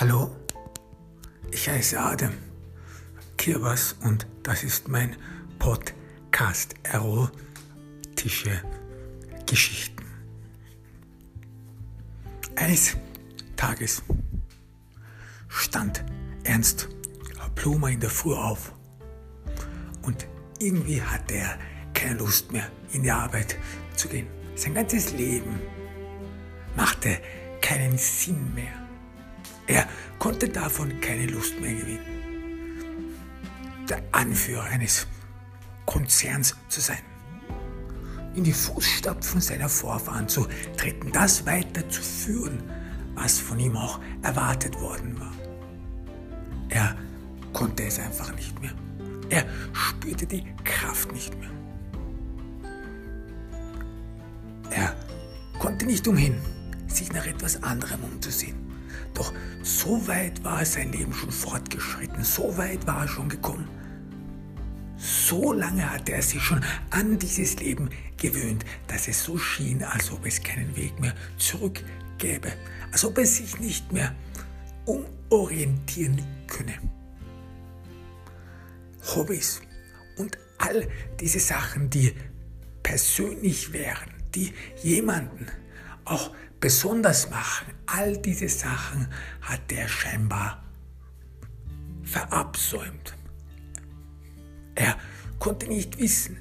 Hallo, ich heiße Adam Kirbas und das ist mein Podcast Erotische Geschichten. Eines Tages stand Ernst Blumer in der Früh auf und irgendwie hatte er keine Lust mehr in die Arbeit zu gehen. Sein ganzes Leben machte keinen Sinn mehr. Er konnte davon keine Lust mehr gewinnen. Der Anführer eines Konzerns zu sein. In die Fußstapfen seiner Vorfahren zu treten, das weiterzuführen, was von ihm auch erwartet worden war. Er konnte es einfach nicht mehr. Er spürte die Kraft nicht mehr. Er konnte nicht umhin, sich nach etwas anderem umzusehen. Doch so weit war sein Leben schon fortgeschritten, so weit war er schon gekommen. So lange hatte er sich schon an dieses Leben gewöhnt, dass es so schien, als ob es keinen Weg mehr zurück gäbe, als ob er sich nicht mehr umorientieren könne. Hobbys und all diese Sachen, die persönlich wären, die jemanden auch besonders machen, all diese Sachen hat er scheinbar verabsäumt. Er konnte nicht wissen,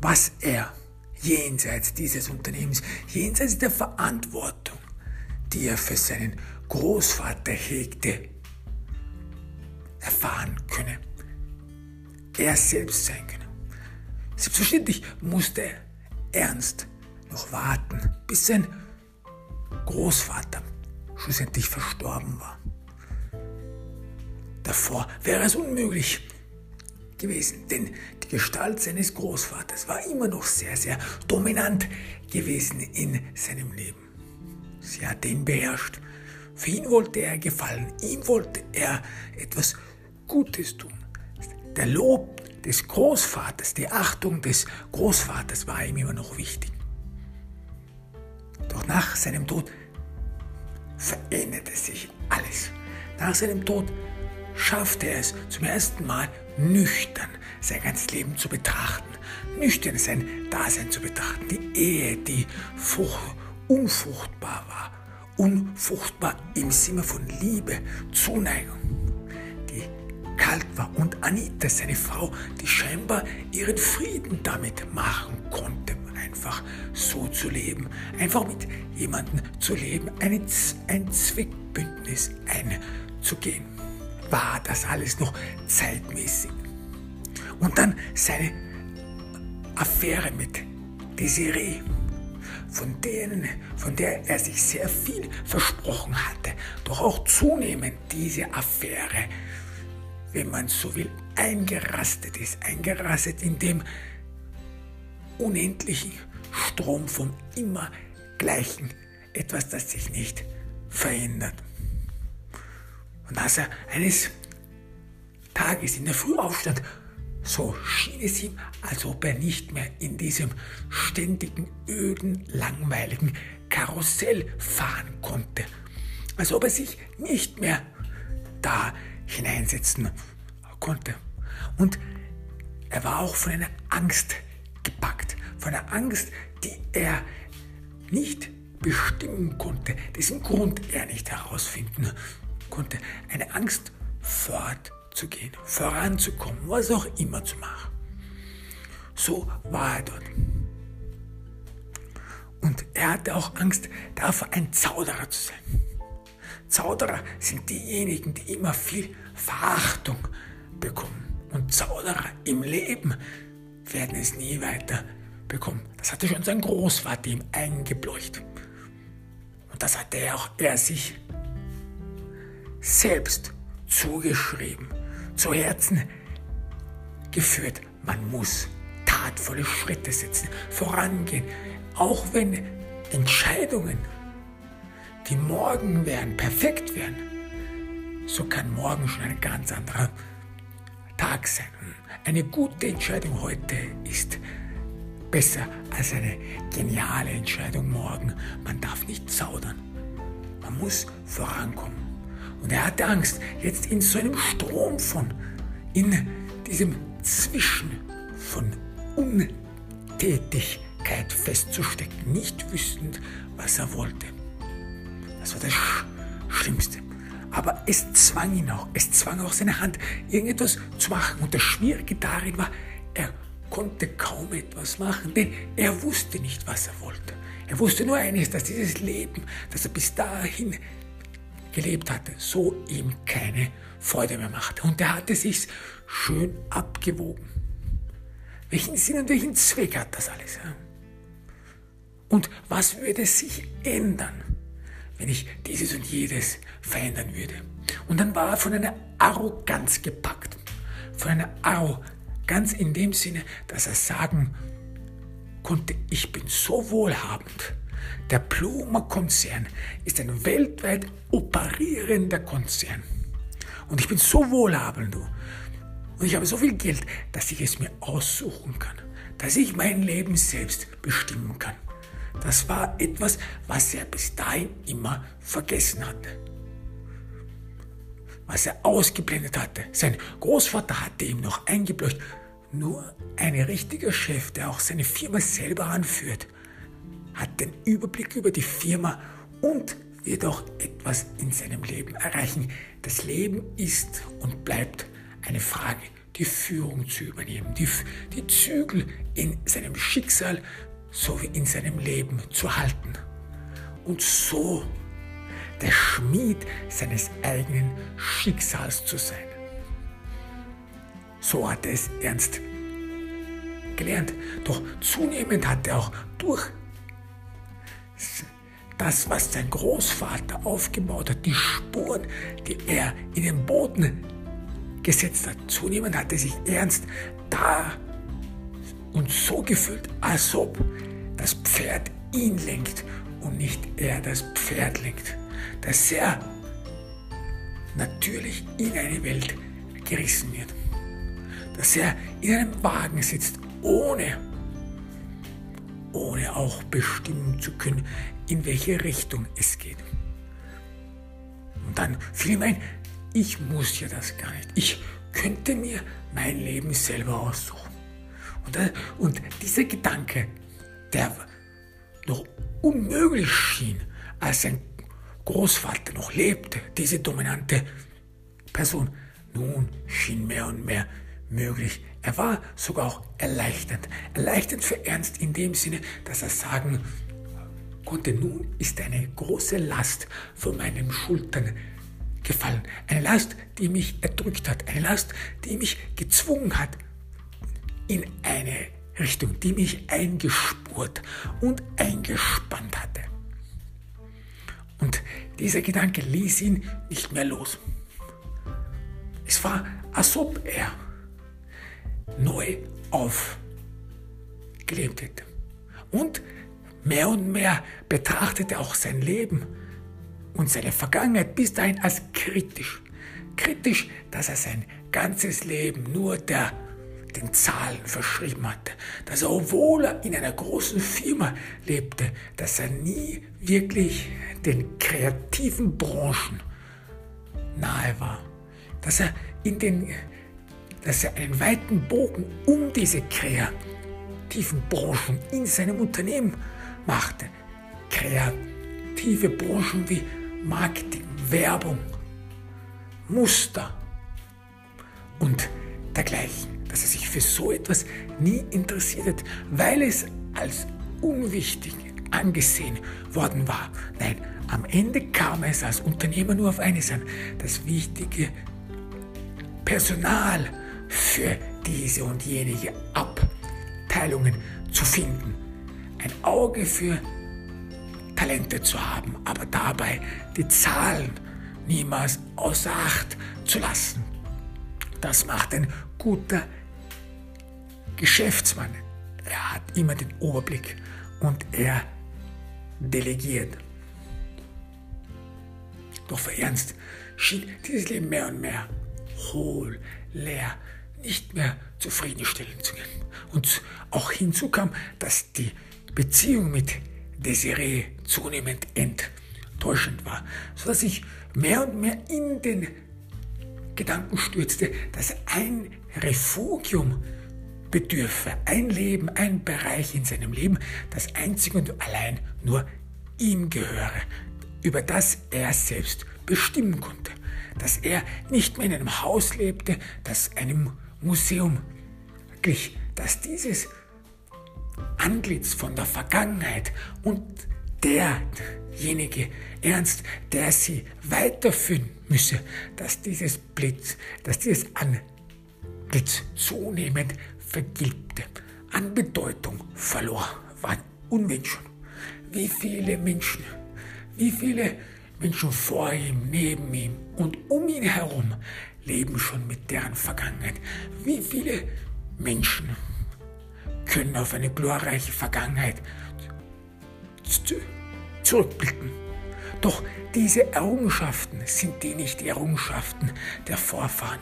was er jenseits dieses Unternehmens, jenseits der Verantwortung, die er für seinen Großvater hegte, erfahren könne. Er selbst sein könne. Selbstverständlich musste er ernst noch warten, bis sein Großvater schlussendlich verstorben war. Davor wäre es unmöglich gewesen, denn die Gestalt seines Großvaters war immer noch sehr, sehr dominant gewesen in seinem Leben. Sie hat ihn beherrscht. Für ihn wollte er gefallen, ihm wollte er etwas Gutes tun. Der Lob des Großvaters, die Achtung des Großvaters war ihm immer noch wichtig. Doch nach seinem Tod veränderte sich alles. Nach seinem Tod schaffte er es zum ersten Mal nüchtern sein ganzes Leben zu betrachten, nüchtern sein Dasein zu betrachten, die Ehe, die Frucht, unfruchtbar war, unfruchtbar im Sinne von Liebe, Zuneigung, die kalt war und Anita, seine Frau, die scheinbar ihren Frieden damit machen konnte, einfach so zu leben, einfach mit jemandem zu leben, eine, ein Zweckbündnis einzugehen. War das alles noch zeitmäßig? Und dann seine Affäre mit Desiree, von, denen, von der er sich sehr viel versprochen hatte, doch auch zunehmend diese Affäre, wenn man so will, eingerastet ist, eingerastet in dem unendlichen Strom vom immer Gleichen, etwas, das sich nicht verändert. Und als er eines Tages in der Früh aufstand, so schien es ihm, als ob er nicht mehr in diesem ständigen, öden, langweiligen Karussell fahren konnte. Als ob er sich nicht mehr da hineinsetzen konnte. Und er war auch von einer Angst gepackt, von einer Angst, die er nicht bestimmen konnte, dessen Grund er nicht herausfinden konnte. Eine Angst fortzugehen, voranzukommen, was auch immer zu machen. So war er dort. Und er hatte auch Angst davor, ein Zauderer zu sein. Zauderer sind diejenigen, die immer viel Verachtung bekommen. Und Zauderer im Leben werden es nie weiter bekommen. Das hatte schon sein Großvater ihm eingebläucht. Und das hatte er auch er sich selbst zugeschrieben, zu Herzen geführt. Man muss tatvolle Schritte setzen, vorangehen, auch wenn Entscheidungen, die morgen werden, perfekt werden, so kann morgen schon ein ganz anderer Tag sein. Eine gute Entscheidung heute ist besser als eine geniale Entscheidung morgen. Man darf nicht zaudern. Man muss vorankommen. Und er hatte Angst, jetzt in so einem Strom von, in diesem Zwischen von Untätigkeit festzustecken, nicht wissend, was er wollte. Das war das Schlimmste. Aber es zwang ihn auch, es zwang auch seine Hand, irgendetwas zu machen. Und das Schwierige darin war, er konnte kaum etwas machen, denn er wusste nicht, was er wollte. Er wusste nur eines, dass dieses Leben, das er bis dahin gelebt hatte, so ihm keine Freude mehr machte. Und er hatte sich schön abgewogen. Welchen Sinn und welchen Zweck hat das alles? Und was würde sich ändern, wenn ich dieses und jedes verändern würde? Und dann war er von einer Arroganz gepackt. Von einer Arroganz in dem Sinne, dass er sagen konnte, ich bin so wohlhabend. Der Pluma-Konzern ist ein weltweit operierender Konzern. Und ich bin so wohlhabend. Und ich habe so viel Geld, dass ich es mir aussuchen kann. Dass ich mein Leben selbst bestimmen kann. Das war etwas, was er bis dahin immer vergessen hatte. Was er ausgeblendet hatte. Sein Großvater hatte ihm noch eingeblöcht, nur ein richtiger Chef, der auch seine Firma selber anführt, hat den Überblick über die Firma und wird auch etwas in seinem Leben erreichen. Das Leben ist und bleibt eine Frage, die Führung zu übernehmen, die, die Zügel in seinem Schicksal sowie in seinem Leben zu halten. Und so der Schmied seines eigenen Schicksals zu sein. So hat es ernst gelernt. Doch zunehmend hat er auch durch das, was sein Großvater aufgebaut hat, die Spuren, die er in den Boden gesetzt hat, zunehmend hat er sich ernst da und so gefühlt, als ob das Pferd ihn lenkt und nicht er das Pferd lenkt. Dass er natürlich in eine Welt gerissen wird dass er in einem Wagen sitzt, ohne, ohne auch bestimmen zu können, in welche Richtung es geht. Und dann fiel ihm ein, ich muss ja das gar nicht. Ich könnte mir mein Leben selber aussuchen. Und, und dieser Gedanke, der noch unmöglich schien, als sein Großvater noch lebte, diese dominante Person, nun schien mehr und mehr möglich. Er war sogar auch erleichternd. Erleichternd für Ernst in dem Sinne, dass er sagen konnte, nun ist eine große Last von meinen Schultern gefallen. Eine Last, die mich erdrückt hat. Eine Last, die mich gezwungen hat in eine Richtung, die mich eingespurt und eingespannt hatte. Und dieser Gedanke ließ ihn nicht mehr los. Es war, als ob er neu aufgelebt hätte. Und mehr und mehr betrachtete auch sein Leben und seine Vergangenheit bis dahin als kritisch. Kritisch, dass er sein ganzes Leben nur der, den Zahlen verschrieben hatte. Dass er, obwohl er in einer großen Firma lebte, dass er nie wirklich den kreativen Branchen nahe war. Dass er in den dass er einen weiten Bogen um diese kreativen Branchen in seinem Unternehmen machte. Kreative Branchen wie Marketing, Werbung, Muster und dergleichen. Dass er sich für so etwas nie interessiert hat, weil es als unwichtig angesehen worden war. Nein, am Ende kam es als Unternehmer nur auf eines an, das wichtige Personal für diese und jenige Abteilungen zu finden. Ein Auge für Talente zu haben, aber dabei die Zahlen niemals außer Acht zu lassen. Das macht ein guter Geschäftsmann. Er hat immer den Überblick und er delegiert. Doch für Ernst schien dieses Leben mehr und mehr hohl, leer, nicht mehr zufriedenstellen zu können. Und auch hinzu kam, dass die Beziehung mit Desiree zunehmend täuschend war, sodass ich mehr und mehr in den Gedanken stürzte, dass ein Refugium bedürfe, ein Leben, ein Bereich in seinem Leben, das einzig und allein nur ihm gehöre, über das er selbst bestimmen konnte, dass er nicht mehr in einem Haus lebte, das einem Museum glich, dass dieses Antlitz von der Vergangenheit und derjenige ernst, der sie weiterführen müsse, dass dieses Blitz, dass dieses Antlitz zunehmend vergilbte, an Bedeutung verlor, war unmensch. Wie viele Menschen, wie viele Menschen vor ihm, neben ihm und um ihn herum leben schon mit deren Vergangenheit. Wie viele Menschen können auf eine glorreiche Vergangenheit zurückblicken. Doch diese Errungenschaften sind die nicht die Errungenschaften der Vorfahren.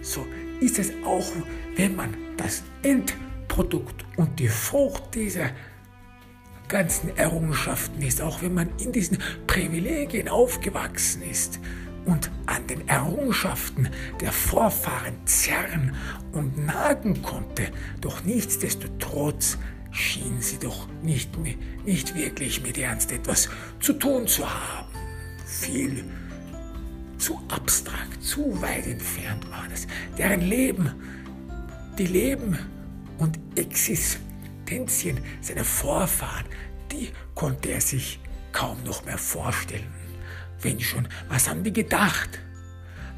So ist es auch, wenn man das Endprodukt und die Frucht dieser ganzen Errungenschaften ist, auch wenn man in diesen Privilegien aufgewachsen ist und an den Errungenschaften der Vorfahren zerren und nagen konnte, doch nichtsdestotrotz schien sie doch nicht, nicht wirklich mit Ernst etwas zu tun zu haben. Viel zu abstrakt, zu weit entfernt war das. Deren Leben, die Leben und Existenzien seiner Vorfahren, die konnte er sich kaum noch mehr vorstellen. Wenn schon, was haben die gedacht?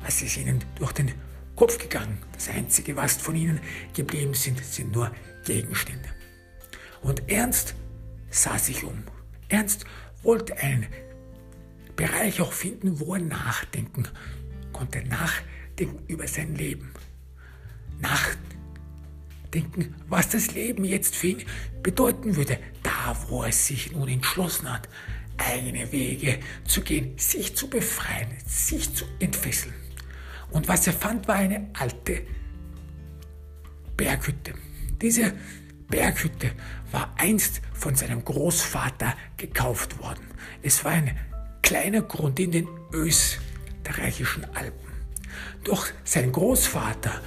Was ist ihnen durch den Kopf gegangen? Das Einzige, was von ihnen geblieben sind, sind nur Gegenstände. Und Ernst sah sich um. Ernst wollte einen Bereich auch finden, wo er nachdenken konnte, nachdenken über sein Leben. Nachdenken, was das Leben jetzt für ihn bedeuten würde, da wo er sich nun entschlossen hat, eigene Wege zu gehen, sich zu befreien, sich zu entfesseln. Und was er fand, war eine alte Berghütte. Diese Berghütte war einst von seinem Großvater gekauft worden. Es war ein kleiner Grund in den österreichischen Alpen. Doch sein Großvater,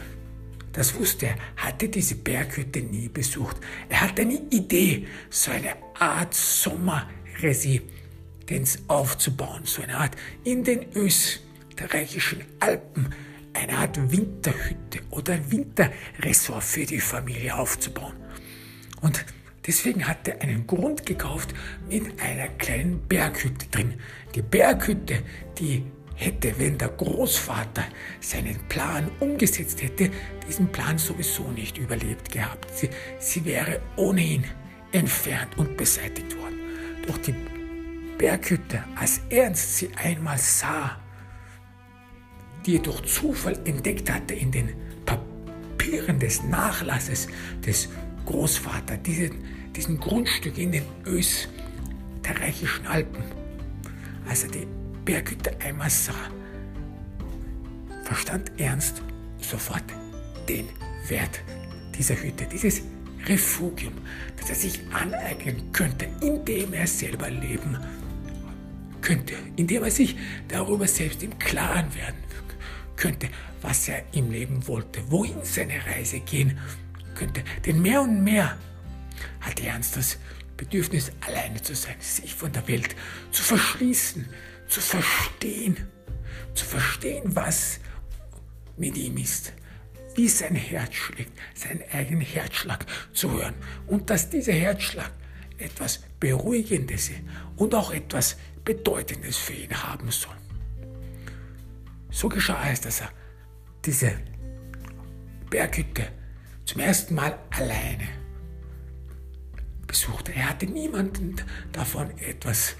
das wusste er, hatte diese Berghütte nie besucht. Er hatte eine Idee, so eine Art Sommerresidenz aufzubauen, so eine Art in den österreichischen Alpen, eine Art Winterhütte oder Winterressort für die Familie aufzubauen. Und deswegen hat er einen Grund gekauft mit einer kleinen Berghütte drin. Die Berghütte, die hätte, wenn der Großvater seinen Plan umgesetzt hätte, diesen Plan sowieso nicht überlebt gehabt. Sie, sie wäre ohnehin entfernt und beseitigt worden. Doch die Berghütte, als Ernst sie einmal sah, die er durch Zufall entdeckt hatte in den Papieren des Nachlasses des Großvater, diesen, diesen Grundstück in den österreichischen Alpen, als er die Berghütte einmal sah, verstand Ernst sofort den Wert dieser Hütte, dieses Refugium, das er sich aneignen könnte, indem er selber leben könnte, indem er sich darüber selbst im Klaren werden könnte, was er im Leben wollte, wohin seine Reise gehen könnte. Denn mehr und mehr hat Ernst das Bedürfnis, alleine zu sein, sich von der Welt zu verschließen, zu verstehen, zu verstehen, was mit ihm ist, wie sein Herz schlägt, seinen eigenen Herzschlag zu hören und dass dieser Herzschlag etwas Beruhigendes und auch etwas Bedeutendes für ihn haben soll. So geschah es, dass er diese Berghütte zum ersten Mal alleine besuchte. Er hatte niemanden davon etwas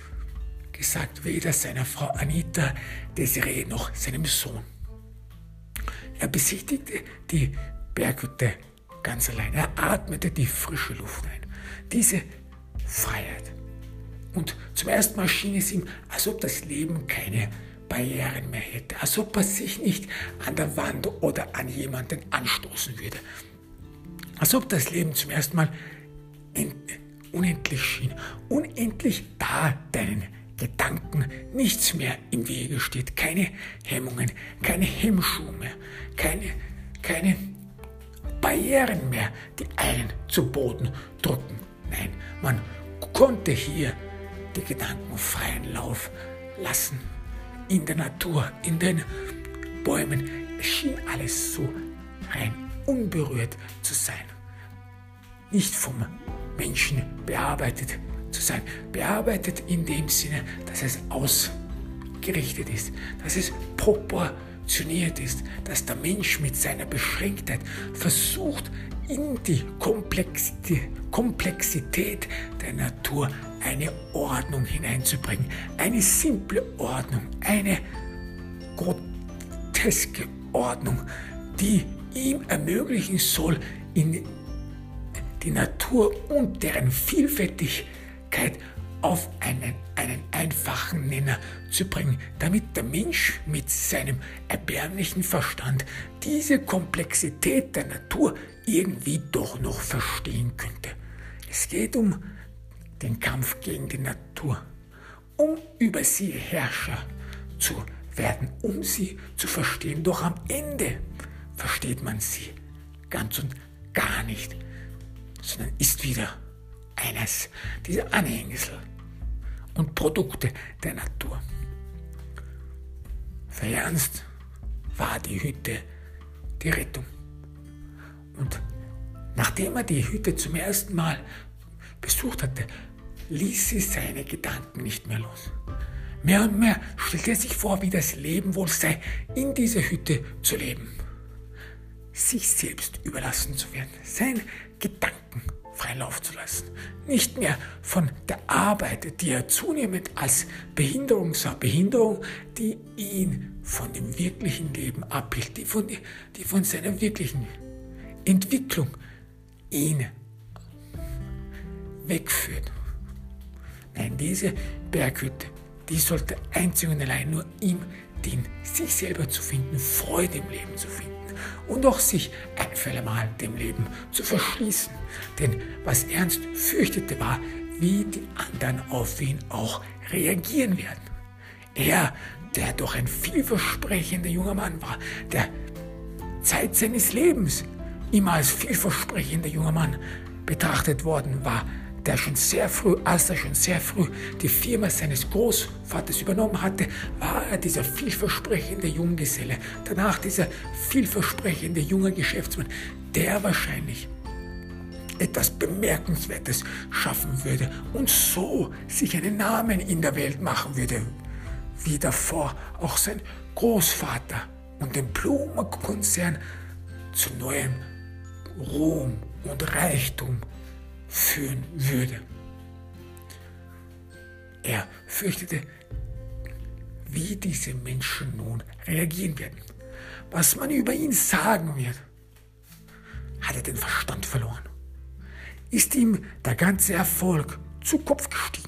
gesagt, weder seiner Frau Anita Desiree noch seinem Sohn. Er besichtigte die Berghütte ganz allein. Er atmete die frische Luft ein. Diese Freiheit. Und zum ersten Mal schien es ihm, als ob das Leben keine Barrieren mehr hätte, als ob er sich nicht an der Wand oder an jemanden anstoßen würde, als ob das Leben zum ersten Mal unendlich schien, unendlich da deinen Gedanken nichts mehr im Wege steht, keine Hemmungen, keine Hemmschuhe mehr, keine, keine Barrieren mehr, die einen zu Boden drücken. Nein, man konnte hier die Gedanken freien Lauf lassen. In der Natur, in den Bäumen. Es schien alles so rein unberührt zu sein. Nicht vom Menschen bearbeitet zu sein. Bearbeitet in dem Sinne, dass es ausgerichtet ist, dass es proportioniert ist, dass der Mensch mit seiner Beschränktheit versucht, in die Komplexität der Natur eine Ordnung hineinzubringen. Eine simple Ordnung, eine groteske Ordnung, die ihm ermöglichen soll, in die Natur und deren Vielfältigkeit auf einen, einen einfachen Nenner zu bringen, damit der Mensch mit seinem erbärmlichen Verstand diese Komplexität der Natur irgendwie doch noch verstehen könnte. Es geht um den Kampf gegen die Natur, um über sie Herrscher zu werden, um sie zu verstehen. Doch am Ende versteht man sie ganz und gar nicht, sondern ist wieder eines dieser Anhängsel und Produkte der Natur. Für Ernst war die Hütte die Rettung. Und nachdem er die Hütte zum ersten Mal besucht hatte, ließ sie seine Gedanken nicht mehr los. Mehr und mehr stellte er sich vor, wie das Leben wohl sei, in dieser Hütte zu leben. Sich selbst überlassen zu werden, seinen Gedanken freien Lauf zu lassen. Nicht mehr von der Arbeit, die er zunehmend als Behinderung sah, Behinderung, die ihn von dem wirklichen Leben abhielt, die von, die von seiner wirklichen Entwicklung ihn wegführt. Nein, diese Berghütte, die sollte einzig und allein nur ihm dienen, sich selber zu finden, Freude im Leben zu finden und auch sich ein für Mal dem Leben zu verschließen. Denn was Ernst fürchtete war, wie die anderen auf ihn auch reagieren werden. Er, der doch ein vielversprechender junger Mann war, der Zeit seines Lebens immer als vielversprechender junger Mann betrachtet worden war, der schon sehr früh, als er schon sehr früh die Firma seines Großvaters übernommen hatte, war er dieser vielversprechende Junggeselle, danach dieser vielversprechende junger Geschäftsmann, der wahrscheinlich etwas Bemerkenswertes schaffen würde und so sich einen Namen in der Welt machen würde, wie davor auch sein Großvater und den Blumenkonzern zu neuem Ruhm und Reichtum führen würde. Er fürchtete, wie diese Menschen nun reagieren werden, was man über ihn sagen wird. Hat er den Verstand verloren? Ist ihm der ganze Erfolg zu Kopf gestiegen?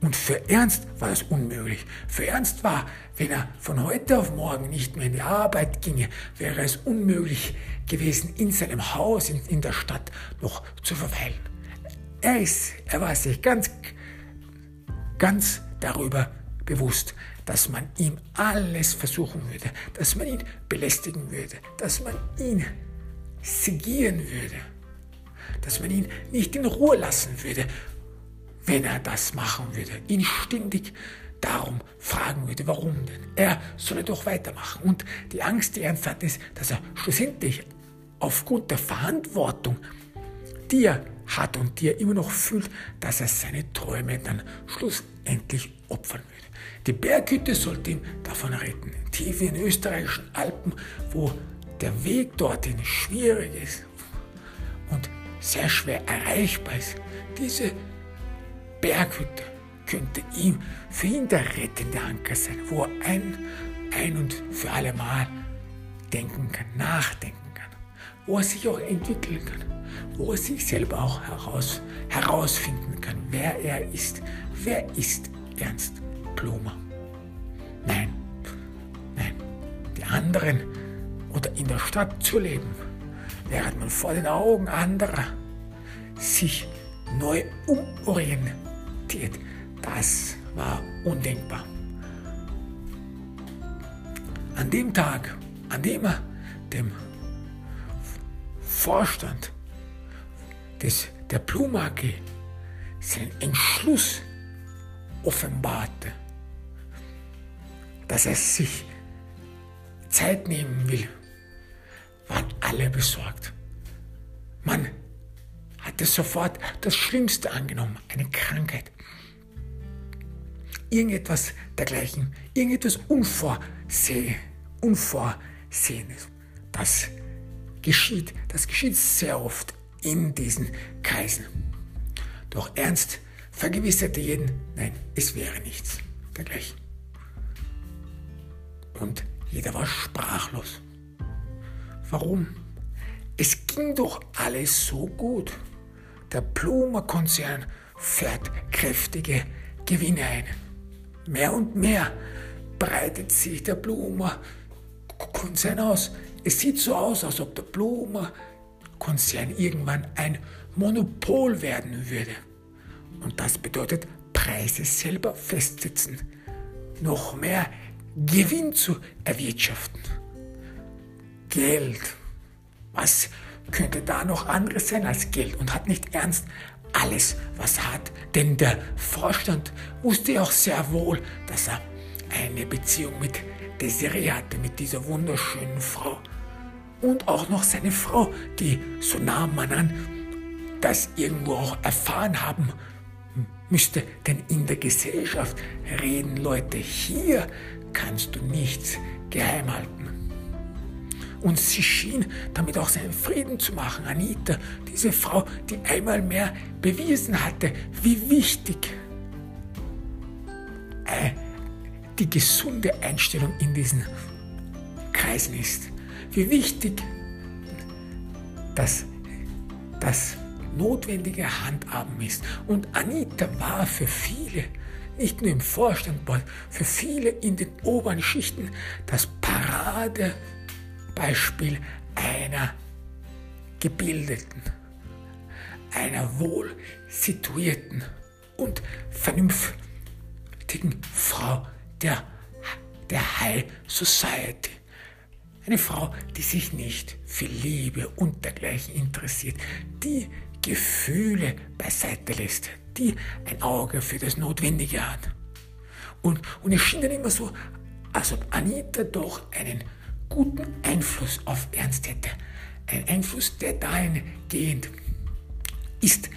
Und für Ernst war das unmöglich. Für Ernst war, wenn er von heute auf morgen nicht mehr in die Arbeit ginge, wäre es unmöglich gewesen, in seinem Haus in, in der Stadt noch zu verweilen. Er, ist, er war sich ganz, ganz darüber bewusst, dass man ihm alles versuchen würde, dass man ihn belästigen würde, dass man ihn segieren würde, dass man ihn nicht in Ruhe lassen würde, wenn er das machen würde, ihn ständig darum fragen würde, warum denn? Er solle doch weitermachen. Und die Angst, die Ernst hat, ist, dass er schlussendlich aufgrund der Verantwortung, die er hat und die er immer noch fühlt, dass er seine Träume dann schlussendlich opfern würde. Die Berghütte sollte ihn davon retten. Tief in den österreichischen Alpen, wo der Weg dorthin schwierig ist und sehr schwer erreichbar ist. Diese Berghütte könnte ihm für ihn der rettende Anker sein, wo er ein, ein und für alle Mal denken kann, nachdenken kann, wo er sich auch entwickeln kann, wo er sich selber auch heraus, herausfinden kann, wer er ist. Wer ist Ernst Blumer? Nein, nein, die anderen oder in der Stadt zu leben, während man vor den Augen anderer sich neu umorientiert, das war undenkbar. An dem Tag, an dem er dem Vorstand des, der AG seinen Entschluss offenbarte, dass er sich Zeit nehmen will, waren alle besorgt. Man hatte sofort das Schlimmste angenommen, eine Krankheit. Irgendetwas dergleichen, irgendetwas Unvorseh, Unvorsehenes. Das geschieht, das geschieht sehr oft in diesen Kreisen. Doch Ernst vergewisserte jeden, nein, es wäre nichts dergleichen. Und jeder war sprachlos. Warum? Es ging doch alles so gut. Der Blumer-Konzern fährt kräftige Gewinne ein. Mehr und mehr breitet sich der Blumer-Konzern aus. Es sieht so aus, als ob der Blumer-Konzern irgendwann ein Monopol werden würde. Und das bedeutet Preise selber festsetzen. Noch mehr Gewinn zu erwirtschaften. Geld. Was könnte da noch anderes sein als Geld und hat nicht ernst alles, was er hat. Denn der Vorstand wusste auch sehr wohl, dass er eine Beziehung mit Desiree hatte, mit dieser wunderschönen Frau. Und auch noch seine Frau, die, so nahm man an, das irgendwo auch erfahren haben müsste. Denn in der Gesellschaft reden Leute, hier kannst du nichts geheim halten. Und sie schien damit auch seinen Frieden zu machen. Anita, diese Frau, die einmal mehr bewiesen hatte, wie wichtig äh, die gesunde Einstellung in diesen Kreisen ist. Wie wichtig das, das notwendige Handhaben ist. Und Anita war für viele, nicht nur im Vorstand, sondern für viele in den oberen Schichten das Parade Beispiel einer gebildeten, einer wohl situierten und vernünftigen Frau der, der High Society. Eine Frau, die sich nicht für Liebe und dergleichen interessiert, die Gefühle beiseite lässt, die ein Auge für das Notwendige hat. Und, und es schien dann immer so, als ob Anita doch einen guten Einfluss auf Ernst hätte. Ein Einfluss, der dahingehend ist,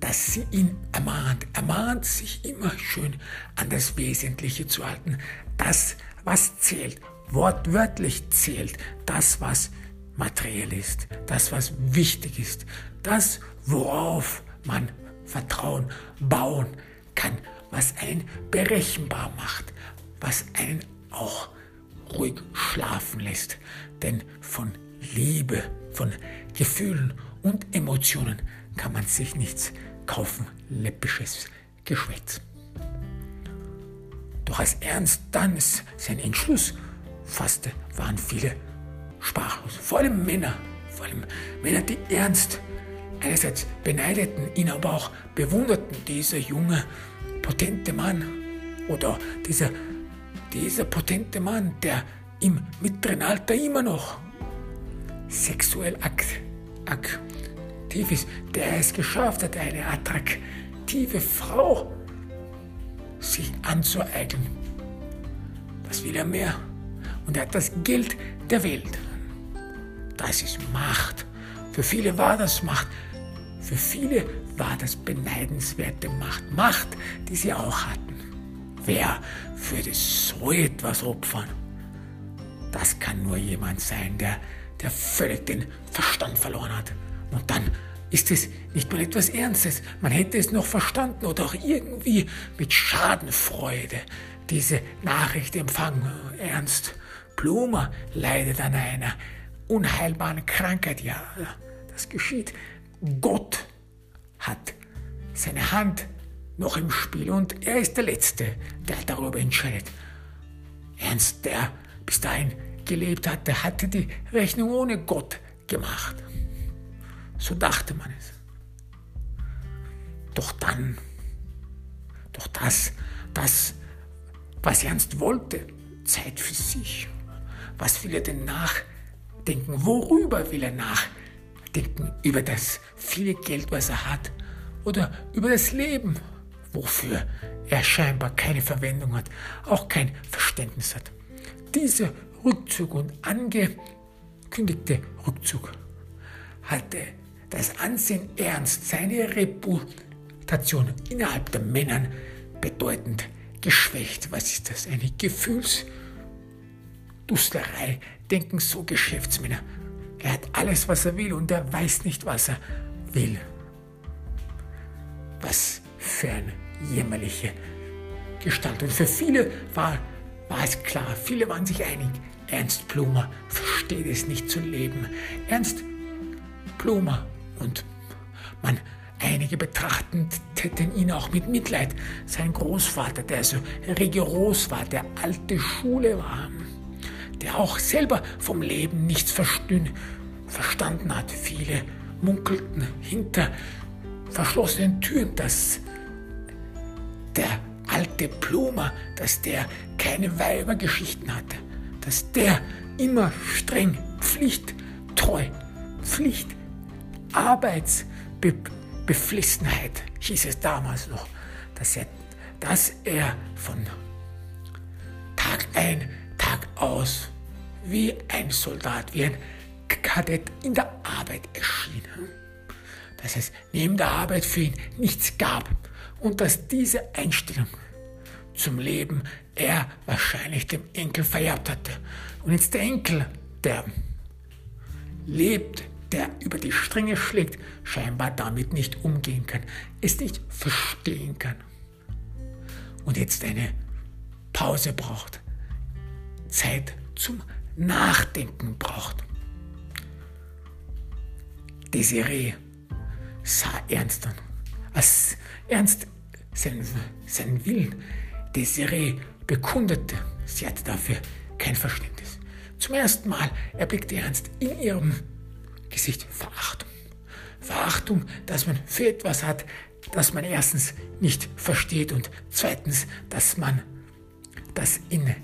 dass sie ihn ermahnt, ermahnt, sich immer schön an das Wesentliche zu halten. Das, was zählt, wortwörtlich zählt, das, was materiell ist, das, was wichtig ist, das, worauf man Vertrauen bauen kann, was einen berechenbar macht, was einen auch ruhig schlafen lässt. Denn von Liebe, von Gefühlen und Emotionen kann man sich nichts kaufen, läppisches Geschwätz. Doch als Ernst dann seinen Entschluss fasste, waren viele sprachlos. Vor allem Männer, vor allem Männer, die Ernst einerseits beneideten, ihn aber auch bewunderten, dieser junge, potente Mann oder dieser dieser potente Mann, der im mittleren Alter immer noch sexuell aktiv ist, der es geschafft hat, eine attraktive Frau sich anzueignen. Was will er mehr? Und er hat das Geld der Welt. Das ist Macht. Für viele war das Macht. Für viele war das beneidenswerte Macht. Macht, die sie auch hatten. Wer würde so etwas opfern? Das kann nur jemand sein, der, der völlig den Verstand verloren hat. Und dann ist es nicht mal etwas Ernstes. Man hätte es noch verstanden oder auch irgendwie mit Schadenfreude diese Nachricht empfangen. Ernst, Blumer leidet an einer unheilbaren Krankheit. Ja, das geschieht. Gott hat seine Hand noch im Spiel und er ist der Letzte, der darüber entscheidet. Ernst, der bis dahin gelebt hatte, hatte die Rechnung ohne Gott gemacht. So dachte man es. Doch dann, doch das das, was Ernst wollte, Zeit für sich. Was will er denn nachdenken? Worüber will er nachdenken? Über das viele Geld, was er hat? Oder über das Leben, wofür er scheinbar keine Verwendung hat, auch kein Verständnis hat? Dieser Rückzug und angekündigte Rückzug hatte das Ansehen ernst, seine Reputation innerhalb der Männern bedeutend geschwächt. Was ist das? Eine Gefühlsdusterei, denken so Geschäftsmänner. Er hat alles, was er will und er weiß nicht, was er will. Was für eine jämmerliche Gestalt. Und für viele war, war es klar, viele waren sich einig, Ernst Blumer versteht es nicht zu leben. Ernst Blumer und man Einige betrachteten ihn auch mit Mitleid. Sein Großvater, der so rigoros war, der alte Schule war, der auch selber vom Leben nichts verstanden hat. Viele munkelten hinter verschlossenen Türen, dass der alte Blumer, dass der keine Weibergeschichten hatte, dass der immer streng, pflichttreu, Pflicht, Arbeitsbeflissenheit, hieß es damals noch, dass er, dass er von Tag ein, Tag aus wie ein Soldat, wie ein Kadett in der Arbeit erschien. Dass es neben der Arbeit für ihn nichts gab und dass diese Einstellung zum Leben er wahrscheinlich dem Enkel vererbt hatte. Und jetzt der Enkel, der lebt, der über die Stränge schlägt, scheinbar damit nicht umgehen kann, es nicht verstehen kann. Und jetzt eine Pause braucht, Zeit zum Nachdenken braucht. Desiree sah ernst an, als ernst seinen, seinen Willen Desiree bekundete. Sie hatte dafür kein Verständnis. Zum ersten Mal erblickte Ernst in ihrem Gesicht Verachtung. Verachtung, dass man für etwas hat, das man erstens nicht versteht und zweitens, dass man das in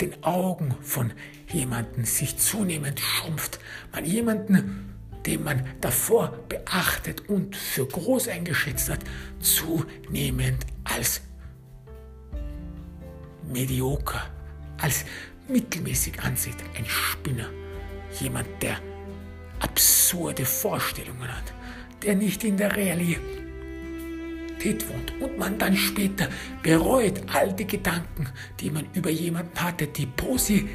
den Augen von jemandem sich zunehmend schrumpft. Man jemanden den man davor beachtet und für groß eingeschätzt hat, zunehmend als medioker, als mittelmäßig ansieht. Ein Spinner, jemand, der absurde Vorstellungen hat, der nicht in der Realität wohnt und man dann später bereut all die Gedanken, die man über jemanden hatte, die positiv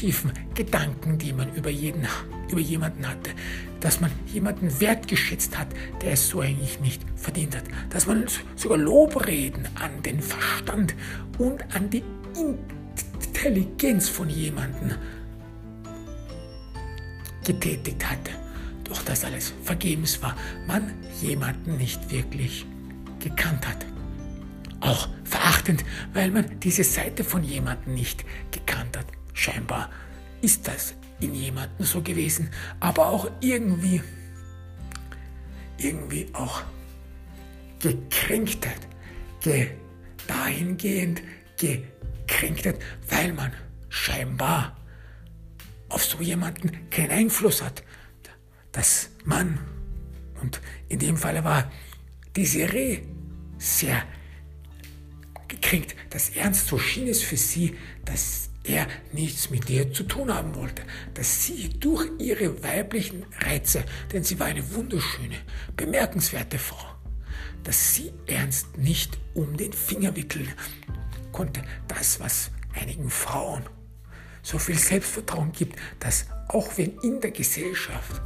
tiefen Gedanken, die man über, jeden, über jemanden hatte, dass man jemanden wertgeschätzt hat, der es so eigentlich nicht verdient hat, dass man sogar Lobreden an den Verstand und an die Intelligenz von jemandem getätigt hatte. Doch das alles vergebens war, man jemanden nicht wirklich gekannt hat. Auch verachtend, weil man diese Seite von jemandem nicht gekannt hat. Scheinbar ist das in jemandem so gewesen, aber auch irgendwie, irgendwie auch Gekränktheit, ge, dahingehend Gekränktheit, weil man scheinbar auf so jemanden keinen Einfluss hat, dass man, und in dem Falle war Desiree sehr gekränkt, dass Ernst so schien es für sie, dass er nichts mit ihr zu tun haben wollte, dass sie durch ihre weiblichen Reize, denn sie war eine wunderschöne, bemerkenswerte Frau, dass sie Ernst nicht um den Finger wickeln konnte. Das, was einigen Frauen so viel Selbstvertrauen gibt, dass auch wenn in der Gesellschaft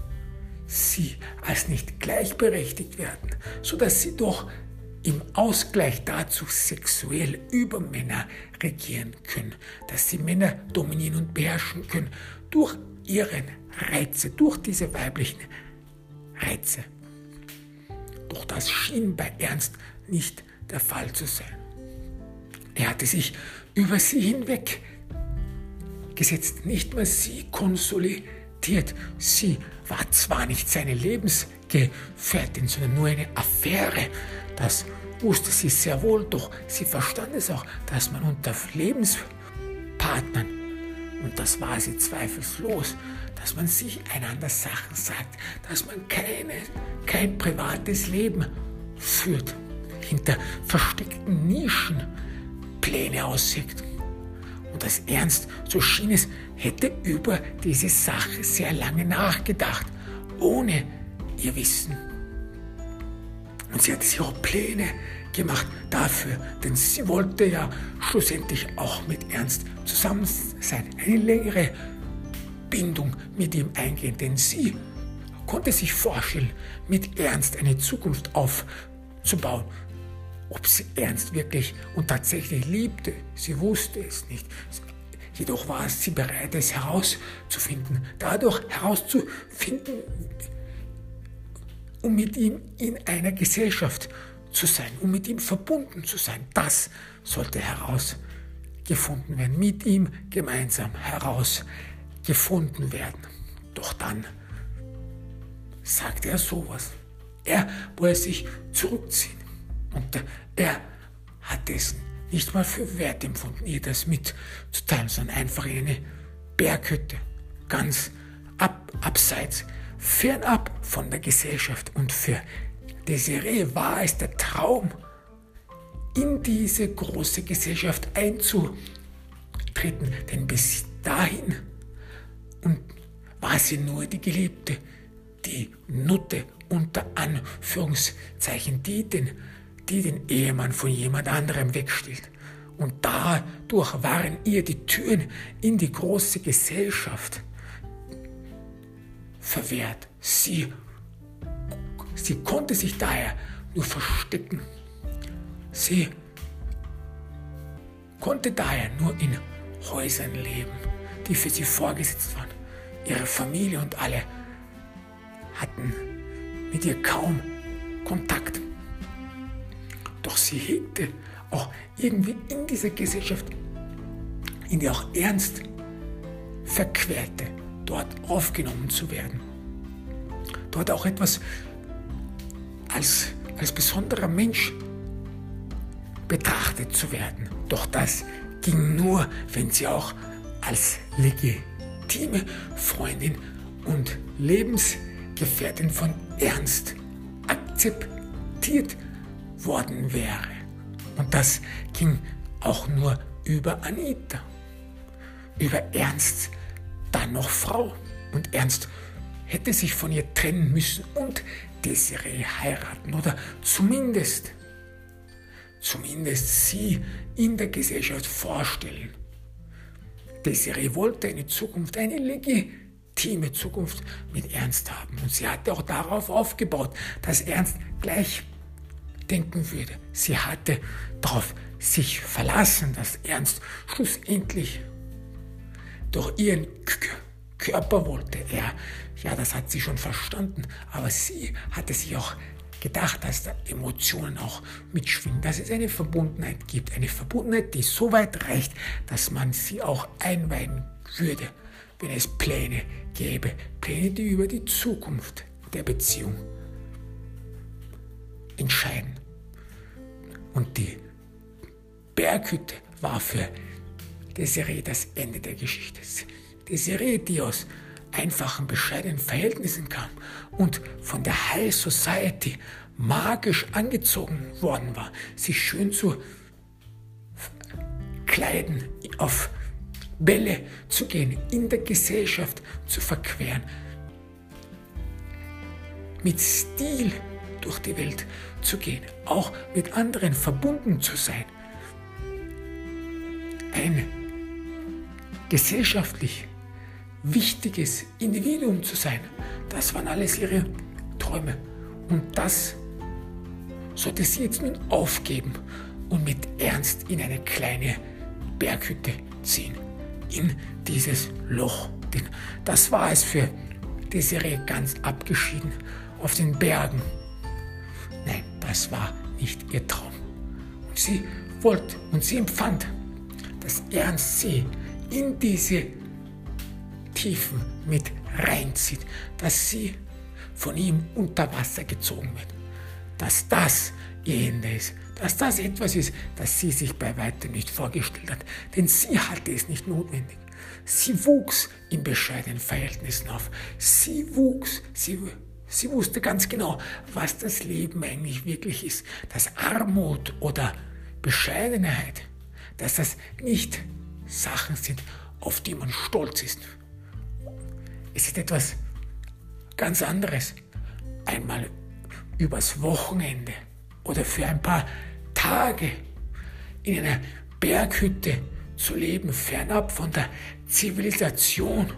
sie als nicht gleichberechtigt werden, so dass sie doch im Ausgleich dazu sexuell über Männer regieren können, dass sie Männer dominieren und beherrschen können durch ihren Reize, durch diese weiblichen Reize. Doch das schien bei Ernst nicht der Fall zu sein. Er hatte sich über sie hinweg gesetzt, nicht mehr sie konsolidiert. Sie war zwar nicht seine Lebensgefährtin, sondern nur eine Affäre, das wusste sie sehr wohl, doch sie verstand es auch, dass man unter Lebenspartnern, und das war sie zweifellos, dass man sich einander Sachen sagt, dass man keine, kein privates Leben führt, hinter versteckten Nischen Pläne aussieht. Und das Ernst, so schien es, hätte über diese Sache sehr lange nachgedacht, ohne ihr Wissen. Und sie hatte sich auch Pläne gemacht dafür, denn sie wollte ja schlussendlich auch mit Ernst zusammen sein, eine längere Bindung mit ihm eingehen, denn sie konnte sich vorstellen, mit Ernst eine Zukunft aufzubauen. Ob sie Ernst wirklich und tatsächlich liebte, sie wusste es nicht. Jedoch war sie bereit, es herauszufinden, dadurch herauszufinden, um mit ihm in einer Gesellschaft zu sein, um mit ihm verbunden zu sein. Das sollte herausgefunden werden, mit ihm gemeinsam herausgefunden werden. Doch dann sagte er sowas. Er wollte sich zurückziehen. Und er hat es nicht mal für wert empfunden, ihr das mitzuteilen, sondern einfach in eine Berghütte, ganz ab, abseits fernab von der Gesellschaft. Und für Desiree war es der Traum, in diese große Gesellschaft einzutreten. Denn bis dahin und war sie nur die Geliebte, die Nutte unter Anführungszeichen, die den, die den Ehemann von jemand anderem wegstiehlt. Und dadurch waren ihr die Türen in die große Gesellschaft verwehrt. Sie, sie konnte sich daher nur verstecken. Sie konnte daher nur in Häusern leben, die für sie vorgesetzt waren. Ihre Familie und alle hatten mit ihr kaum Kontakt. Doch sie hegte auch irgendwie in dieser Gesellschaft, in der auch Ernst verquerte, dort aufgenommen zu werden. Dort auch etwas als, als besonderer Mensch betrachtet zu werden. Doch das ging nur, wenn sie auch als legitime Freundin und Lebensgefährtin von Ernst akzeptiert worden wäre. Und das ging auch nur über Anita, über Ernst dann noch Frau. Und Ernst hätte sich von ihr trennen müssen und Desiree heiraten oder zumindest, zumindest sie in der Gesellschaft vorstellen. Desiree wollte eine Zukunft, eine legitime Zukunft mit Ernst haben. Und sie hatte auch darauf aufgebaut, dass Ernst gleich denken würde. Sie hatte darauf sich verlassen, dass Ernst schlussendlich durch ihren Körper wollte. Er, ja, das hat sie schon verstanden, aber sie hatte sich auch gedacht, dass da Emotionen auch mitschwingen, dass es eine Verbundenheit gibt, eine Verbundenheit, die so weit reicht, dass man sie auch einweihen würde, wenn es Pläne gäbe, Pläne, die über die Zukunft der Beziehung entscheiden. Und die Berghütte war für Desiree das Ende der Geschichte. Desiree, die aus einfachen, bescheidenen Verhältnissen kam und von der High Society magisch angezogen worden war, sich schön zu kleiden, auf Bälle zu gehen, in der Gesellschaft zu verqueren, mit Stil durch die Welt zu gehen, auch mit anderen verbunden zu sein. Ein gesellschaftlich wichtiges Individuum zu sein, das waren alles ihre Träume. Und das sollte sie jetzt nun aufgeben und mit Ernst in eine kleine Berghütte ziehen, in dieses Loch. Denn das war es für Desiree ganz abgeschieden auf den Bergen Nein, das war nicht ihr Traum. Und sie wollte und sie empfand, dass Ernst sie in diese Tiefen mit reinzieht, dass sie von ihm unter Wasser gezogen wird, dass das Ende ist, dass das etwas ist, das sie sich bei weitem nicht vorgestellt hat, denn sie hatte es nicht notwendig. Sie wuchs in bescheidenen Verhältnissen auf. Sie wuchs, sie, sie wusste ganz genau, was das Leben eigentlich wirklich ist. Dass Armut oder Bescheidenheit, dass das nicht Sachen sind, auf die man stolz ist. Es ist etwas ganz anderes. Einmal übers Wochenende oder für ein paar Tage in einer Berghütte zu leben, fernab von der Zivilisation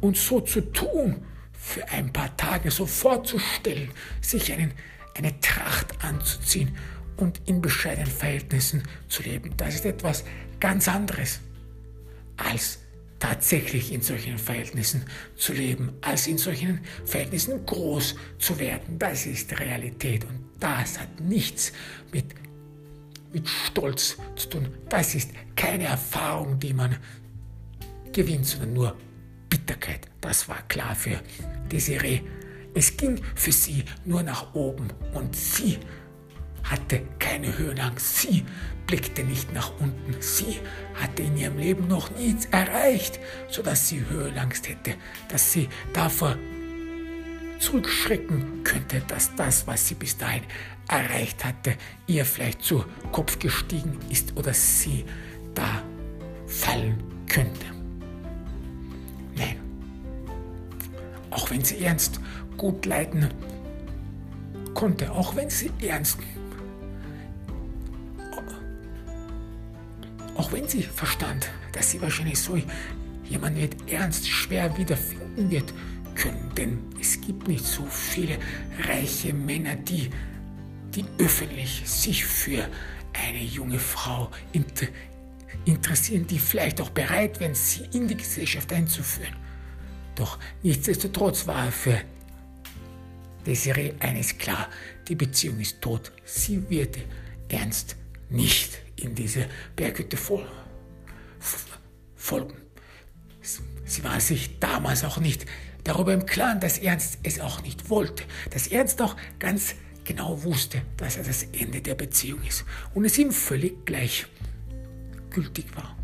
und so zu tun, für ein paar Tage so vorzustellen, sich einen, eine Tracht anzuziehen und in bescheidenen Verhältnissen zu leben. Das ist etwas ganz anderes als tatsächlich in solchen Verhältnissen zu leben, als in solchen Verhältnissen groß zu werden. Das ist Realität und das hat nichts mit, mit Stolz zu tun. Das ist keine Erfahrung, die man gewinnt, sondern nur Bitterkeit. Das war klar für Desiree. Es ging für sie nur nach oben und sie hatte keine Höhenangst. Sie blickte nicht nach unten. Sie hatte in ihrem Leben noch nichts erreicht, sodass sie Höhenangst hätte, dass sie davor zurückschrecken könnte, dass das, was sie bis dahin erreicht hatte, ihr vielleicht zu Kopf gestiegen ist oder sie da fallen könnte. Nein, auch wenn sie ernst gut leiden konnte, auch wenn sie ernst Auch wenn sie verstand, dass sie wahrscheinlich so jemanden mit Ernst schwer wiederfinden wird können, denn es gibt nicht so viele reiche Männer, die, die öffentlich sich für eine junge Frau inter interessieren, die vielleicht auch bereit wären, sie in die Gesellschaft einzuführen. Doch nichtsdestotrotz war für Desiree eines klar, die Beziehung ist tot. Sie wird Ernst nicht in diese Berghütte folgen. Sie war sich damals auch nicht darüber im Klaren, dass Ernst es auch nicht wollte, dass Ernst auch ganz genau wusste, dass er das Ende der Beziehung ist und es ihm völlig gleichgültig war.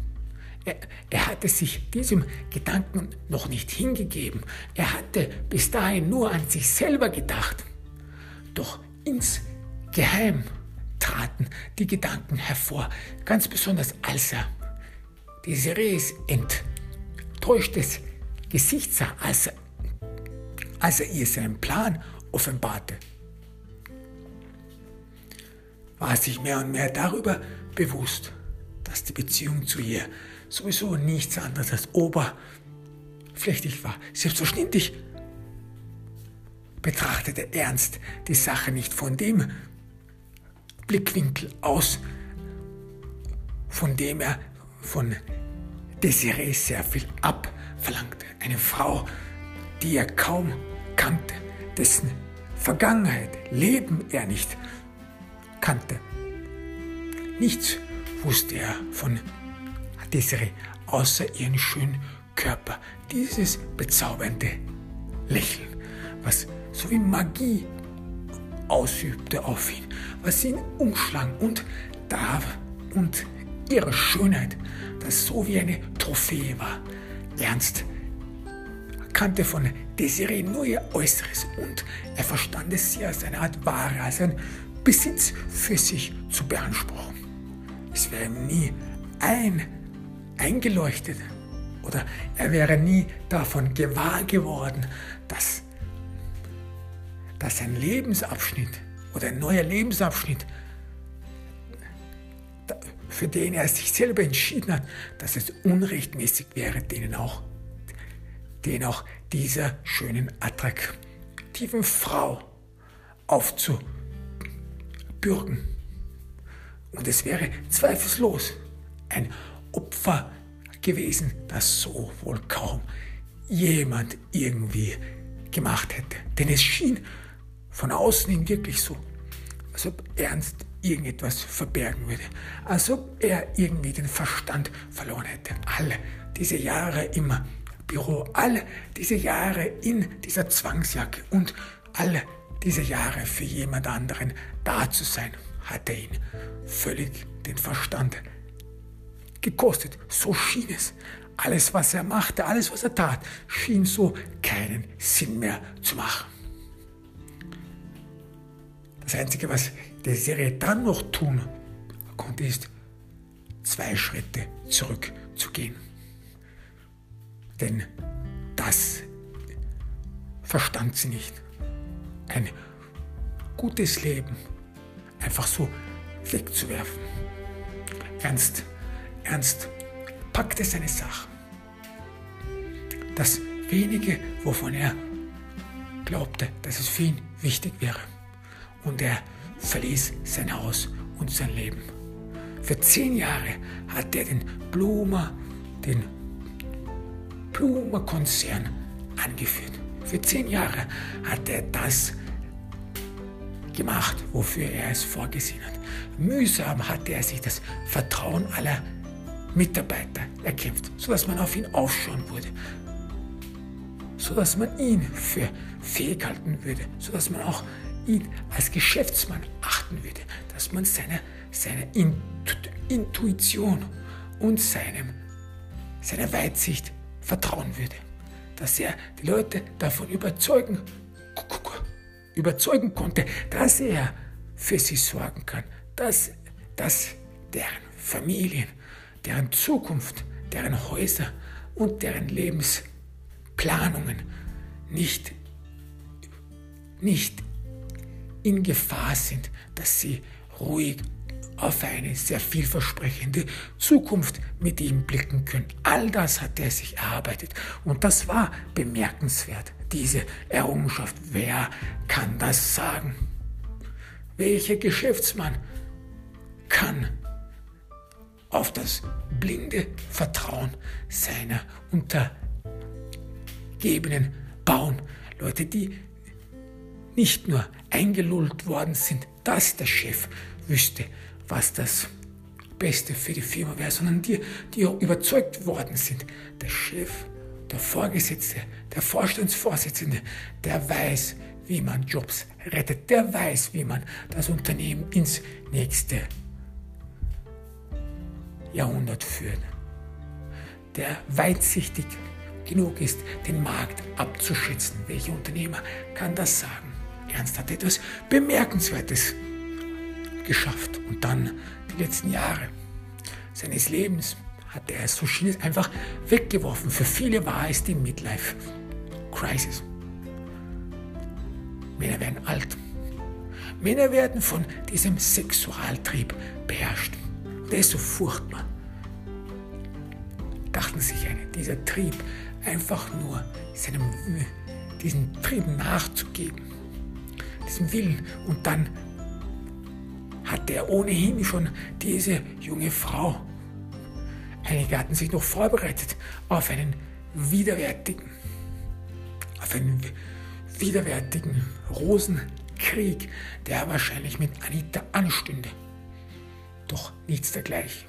Er, er, hatte sich diesem Gedanken noch nicht hingegeben. Er hatte bis dahin nur an sich selber gedacht. Doch insgeheim traten die Gedanken hervor, ganz besonders als er Desirees enttäuschtes Gesicht sah, als er, als er ihr seinen Plan offenbarte. War sich mehr und mehr darüber bewusst, dass die Beziehung zu ihr sowieso nichts anderes als oberflächlich war. Selbstverständlich betrachtete Ernst die Sache nicht von dem Blickwinkel aus, von dem er von Desiree sehr viel abverlangte. Eine Frau, die er kaum kannte, dessen Vergangenheit, Leben er nicht kannte. Nichts wusste er von Desiree, außer ihren schönen Körper, dieses bezaubernde Lächeln, was so wie Magie ausübte auf ihn, was ihn umschlang und da und ihre Schönheit, das so wie eine Trophäe war. Ernst kannte von Desiree nur ihr Äußeres und er verstand es sie als eine Art Ware, als ein Besitz für sich zu beanspruchen. Es wäre ihm nie ein eingeleuchtet oder er wäre nie davon gewahr geworden, dass dass ein Lebensabschnitt oder ein neuer Lebensabschnitt, für den er sich selber entschieden hat, dass es unrechtmäßig wäre, denen auch, den auch dieser schönen, attraktiven Frau aufzubürgen. Und es wäre zweifellos ein Opfer gewesen, das so wohl kaum jemand irgendwie gemacht hätte. Denn es schien von außen hin wirklich so, als ob Ernst irgendetwas verbergen würde, als ob er irgendwie den Verstand verloren hätte. Alle diese Jahre im Büro, alle diese Jahre in dieser Zwangsjacke und alle diese Jahre für jemand anderen da zu sein. hat er ihn völlig den Verstand gekostet. So schien es. Alles, was er machte, alles, was er tat, schien so keinen Sinn mehr zu machen. Das Einzige, was die Serie dann noch tun konnte, ist, zwei Schritte zurückzugehen. Denn das verstand sie nicht. Ein gutes Leben einfach so wegzuwerfen. Ernst, Ernst packte seine Sache. Das wenige, wovon er glaubte, dass es für ihn wichtig wäre. Und er verließ sein Haus und sein Leben. Für zehn Jahre hat er den Blumer, den Blumer-Konzern angeführt. Für zehn Jahre hat er das gemacht, wofür er es vorgesehen hat. Mühsam hat er sich das Vertrauen aller Mitarbeiter erkämpft, sodass man auf ihn aufschauen würde, sodass man ihn für fähig halten würde, sodass man auch ihn als Geschäftsmann achten würde, dass man seiner seine Intuition und seinem, seiner Weitsicht vertrauen würde, dass er die Leute davon überzeugen, überzeugen konnte, dass er für sie sorgen kann, dass, dass deren Familien, deren Zukunft, deren Häuser und deren Lebensplanungen nicht, nicht in Gefahr sind, dass sie ruhig auf eine sehr vielversprechende Zukunft mit ihm blicken können. All das hat er sich erarbeitet und das war bemerkenswert, diese Errungenschaft. Wer kann das sagen? Welcher Geschäftsmann kann auf das blinde Vertrauen seiner Untergebenen bauen? Leute, die nicht nur eingelullt worden sind, dass der Chef wüsste, was das Beste für die Firma wäre, sondern die, die überzeugt worden sind. Der Chef, der Vorgesetzte, der Vorstandsvorsitzende, der weiß, wie man Jobs rettet, der weiß, wie man das Unternehmen ins nächste Jahrhundert führt. Der weitsichtig genug ist, den Markt abzuschätzen. Welcher Unternehmer kann das sagen? Ernst hat etwas Bemerkenswertes geschafft. Und dann die letzten Jahre seines Lebens hat er so schien es einfach weggeworfen. Für viele war es die Midlife Crisis. Männer werden alt. Männer werden von diesem Sexualtrieb beherrscht. Der ist so furchtbar. Dachten sich eine, dieser Trieb einfach nur seinem, diesen Trieb nachzugeben, diesem Willen und dann hatte er ohnehin schon diese junge Frau. Einige hatten sich noch vorbereitet auf einen widerwärtigen, auf einen widerwärtigen Rosenkrieg, der wahrscheinlich mit Anita anstünde. Doch nichts dergleichen.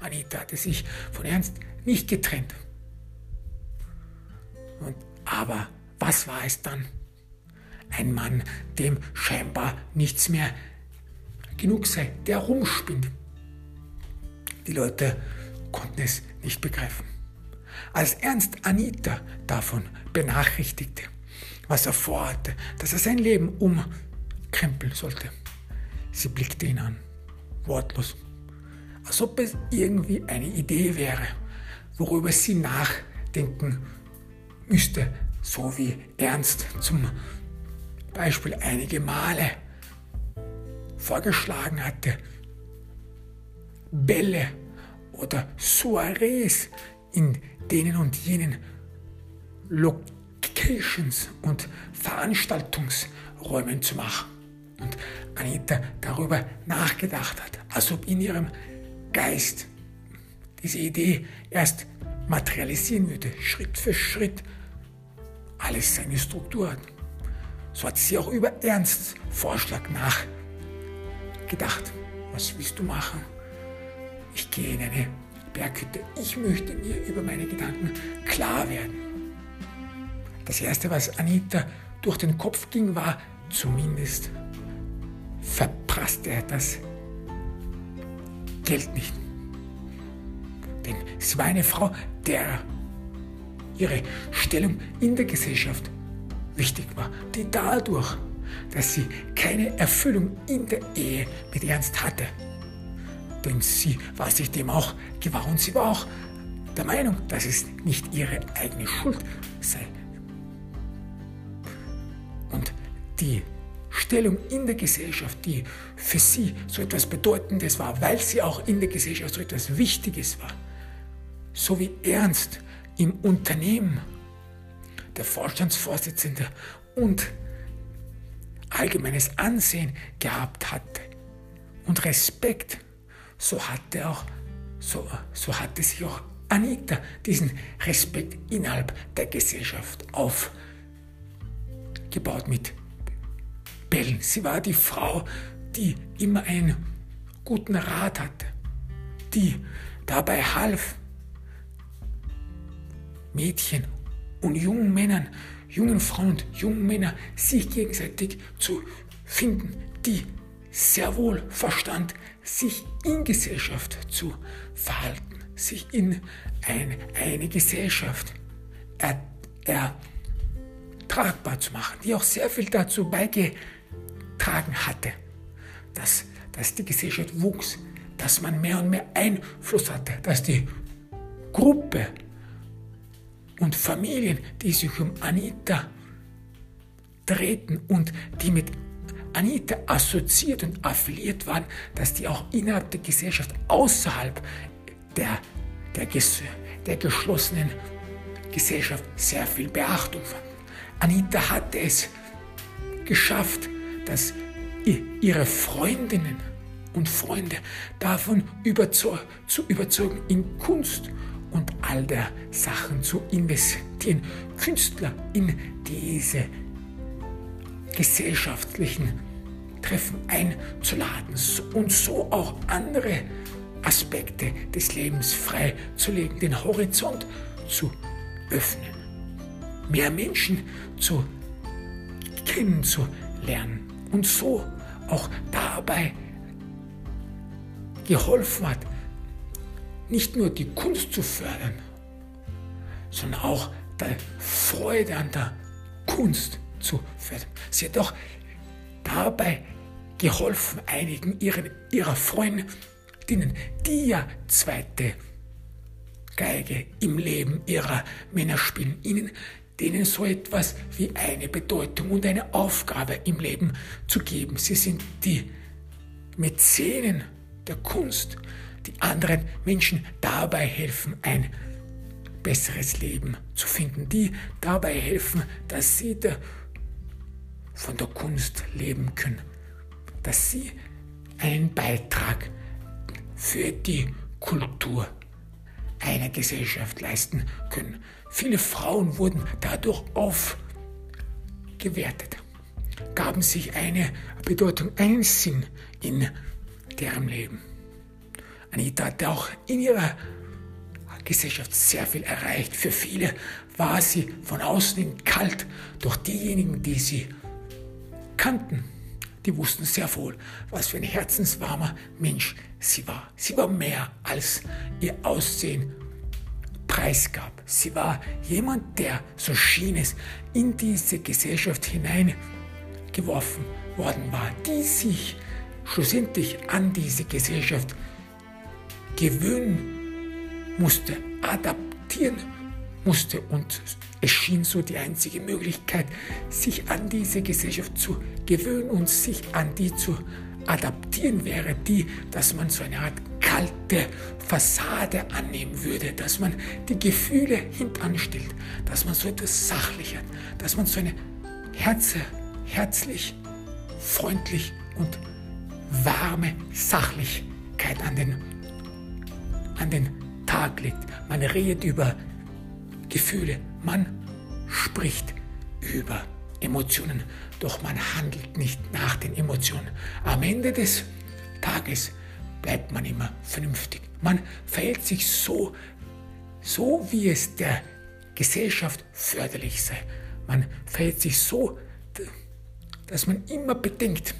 Anita hatte sich von Ernst nicht getrennt. Und, aber was war es dann? Ein Mann, dem scheinbar nichts mehr genug sei, der rumspinnt. Die Leute konnten es nicht begreifen. Als Ernst Anita davon benachrichtigte, was er vorhatte, dass er sein Leben umkrempeln sollte, sie blickte ihn an, wortlos, als ob es irgendwie eine Idee wäre, worüber sie nachdenken müsste, so wie Ernst zum Beispiel einige Male vorgeschlagen hatte, Bälle oder Soirees in denen und jenen Locations und Veranstaltungsräumen zu machen. Und Anita darüber nachgedacht hat, als ob in ihrem Geist diese Idee erst materialisieren würde, Schritt für Schritt, alles seine Struktur hat. So hat sie auch über Ernsts Vorschlag nach gedacht, was willst du machen? Ich gehe in eine Berghütte. Ich möchte mir über meine Gedanken klar werden. Das Erste, was Anita durch den Kopf ging, war, zumindest verprasst er das Geld nicht. Denn sie war eine Frau, der ihre Stellung in der Gesellschaft wichtig war, die dadurch, dass sie keine Erfüllung in der Ehe mit Ernst hatte, denn sie war sich dem auch gewahr und sie war auch der Meinung, dass es nicht ihre eigene Schuld sei. Und die Stellung in der Gesellschaft, die für sie so etwas Bedeutendes war, weil sie auch in der Gesellschaft so etwas Wichtiges war, so wie Ernst im Unternehmen, der Vorstandsvorsitzende und allgemeines Ansehen gehabt hatte und Respekt, so hatte auch so, so hatte sich auch Anita diesen Respekt innerhalb der Gesellschaft aufgebaut mit Bellen. Sie war die Frau, die immer einen guten Rat hatte, die dabei half, Mädchen und jungen Männern, jungen Frauen jungen Männern sich gegenseitig zu finden, die sehr wohl verstand, sich in Gesellschaft zu verhalten, sich in ein, eine Gesellschaft er, ertragbar zu machen, die auch sehr viel dazu beigetragen hatte, dass, dass die Gesellschaft wuchs, dass man mehr und mehr Einfluss hatte, dass die Gruppe und Familien, die sich um Anita drehten und die mit Anita assoziiert und affiliiert waren, dass die auch innerhalb der Gesellschaft außerhalb der, der, der geschlossenen Gesellschaft sehr viel Beachtung fanden. Anita hatte es geschafft, dass ihre Freundinnen und Freunde davon überzeug zu überzeugen, in Kunst und all der Sachen zu investieren, Künstler in diese gesellschaftlichen Treffen einzuladen und so auch andere Aspekte des Lebens freizulegen, den Horizont zu öffnen, mehr Menschen zu kennenzulernen und so auch dabei geholfen hat, nicht nur die Kunst zu fördern, sondern auch die Freude an der Kunst zu fördern. Sie hat auch dabei geholfen, einigen ihren, ihrer Freundinnen, die ja zweite Geige im Leben ihrer Männer spielen, ihnen denen so etwas wie eine Bedeutung und eine Aufgabe im Leben zu geben. Sie sind die Mäzenen der Kunst, die anderen Menschen dabei helfen, ein besseres Leben zu finden, die dabei helfen, dass sie von der Kunst leben können, dass sie einen Beitrag für die Kultur einer Gesellschaft leisten können. Viele Frauen wurden dadurch aufgewertet, gaben sich eine Bedeutung, einen Sinn in deren Leben. Anita hat auch in ihrer Gesellschaft sehr viel erreicht. Für viele war sie von außen kalt, doch diejenigen, die sie kannten, die wussten sehr wohl, was für ein herzenswarmer Mensch sie war. Sie war mehr als ihr Aussehen preisgab. Sie war jemand, der, so schien es, in diese Gesellschaft hineingeworfen worden war, die sich schlussendlich an diese Gesellschaft gewöhnen musste, adaptieren musste und es schien so die einzige Möglichkeit, sich an diese Gesellschaft zu gewöhnen und sich an die zu adaptieren wäre die, dass man so eine Art kalte Fassade annehmen würde, dass man die Gefühle hintanstellt, dass man so etwas sachlich hat, dass man so eine Herze, herzlich, freundlich und warme Sachlichkeit an den an den Tag legt. Man redet über Gefühle, man spricht über Emotionen, doch man handelt nicht nach den Emotionen. Am Ende des Tages bleibt man immer vernünftig. Man verhält sich so, so wie es der Gesellschaft förderlich sei. Man verhält sich so, dass man immer bedenkt,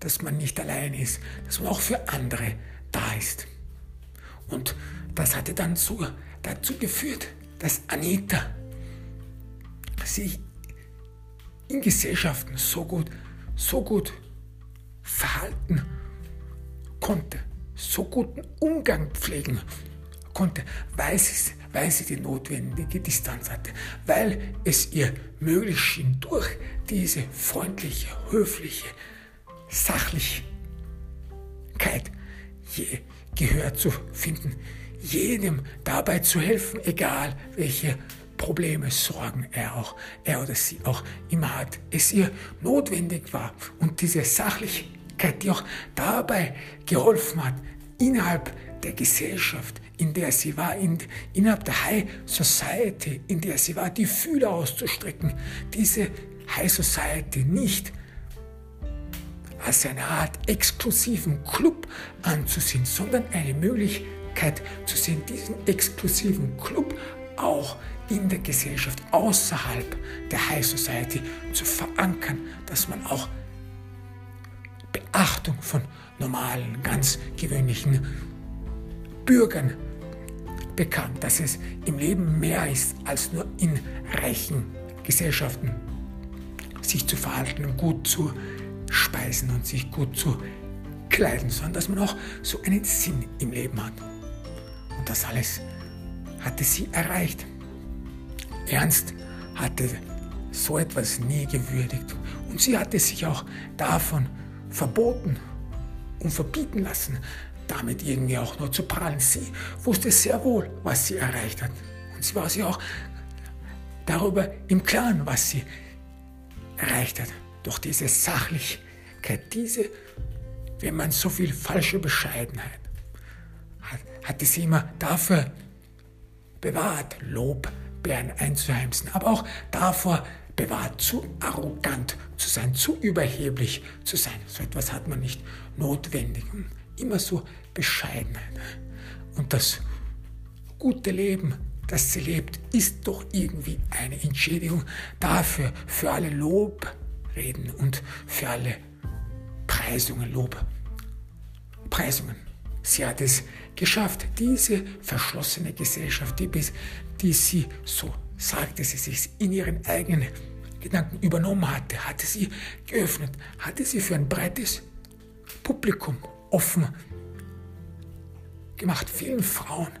dass man nicht allein ist, dass man auch für andere da ist. Und das hatte dann so dazu geführt, dass Anita sich in Gesellschaften so gut, so gut verhalten konnte, so guten Umgang pflegen konnte, weil sie, weil sie die notwendige Distanz hatte, weil es ihr möglich schien, durch diese freundliche, höfliche Sachlichkeit je Gehör zu finden, jedem dabei zu helfen, egal welche Probleme, Sorgen er auch, er oder sie auch immer hat, es ihr notwendig war und diese Sachlichkeit, die auch dabei geholfen hat, innerhalb der Gesellschaft, in der sie war, in, innerhalb der High Society, in der sie war, die Fühler auszustrecken, diese High Society nicht als eine Art exklusiven Club anzusehen, sondern eine Möglichkeit zu sehen, diesen exklusiven Club auch in der Gesellschaft außerhalb der High Society zu verankern, dass man auch Beachtung von normalen, ganz gewöhnlichen Bürgern bekam, dass es im Leben mehr ist als nur in reichen Gesellschaften sich zu verhalten und gut zu speisen und sich gut zu kleiden, sondern dass man auch so einen Sinn im Leben hat. Und das alles hatte sie erreicht. Ernst hatte so etwas nie gewürdigt und sie hatte sich auch davon verboten und verbieten lassen, damit irgendwie auch nur zu prallen. Sie wusste sehr wohl, was sie erreicht hat. Und sie war sich auch darüber im Klaren, was sie erreicht hat. Doch diese Sachlichkeit, diese, wenn man so viel falsche Bescheidenheit hat, hatte sie immer dafür bewahrt, Lobbeeren einzuheimsen, aber auch davor bewahrt, zu arrogant zu sein, zu überheblich zu sein. So etwas hat man nicht notwendig. Immer so Bescheidenheit. Und das gute Leben, das sie lebt, ist doch irgendwie eine Entschädigung dafür, für alle Lobreden und für alle Preisungen, Lobpreisungen. Sie hat es geschafft, diese verschlossene Gesellschaft, die, bis, die sie, so sagte sie sich, in ihren eigenen Gedanken übernommen hatte, hatte sie geöffnet, hatte sie für ein breites Publikum offen gemacht, vielen Frauen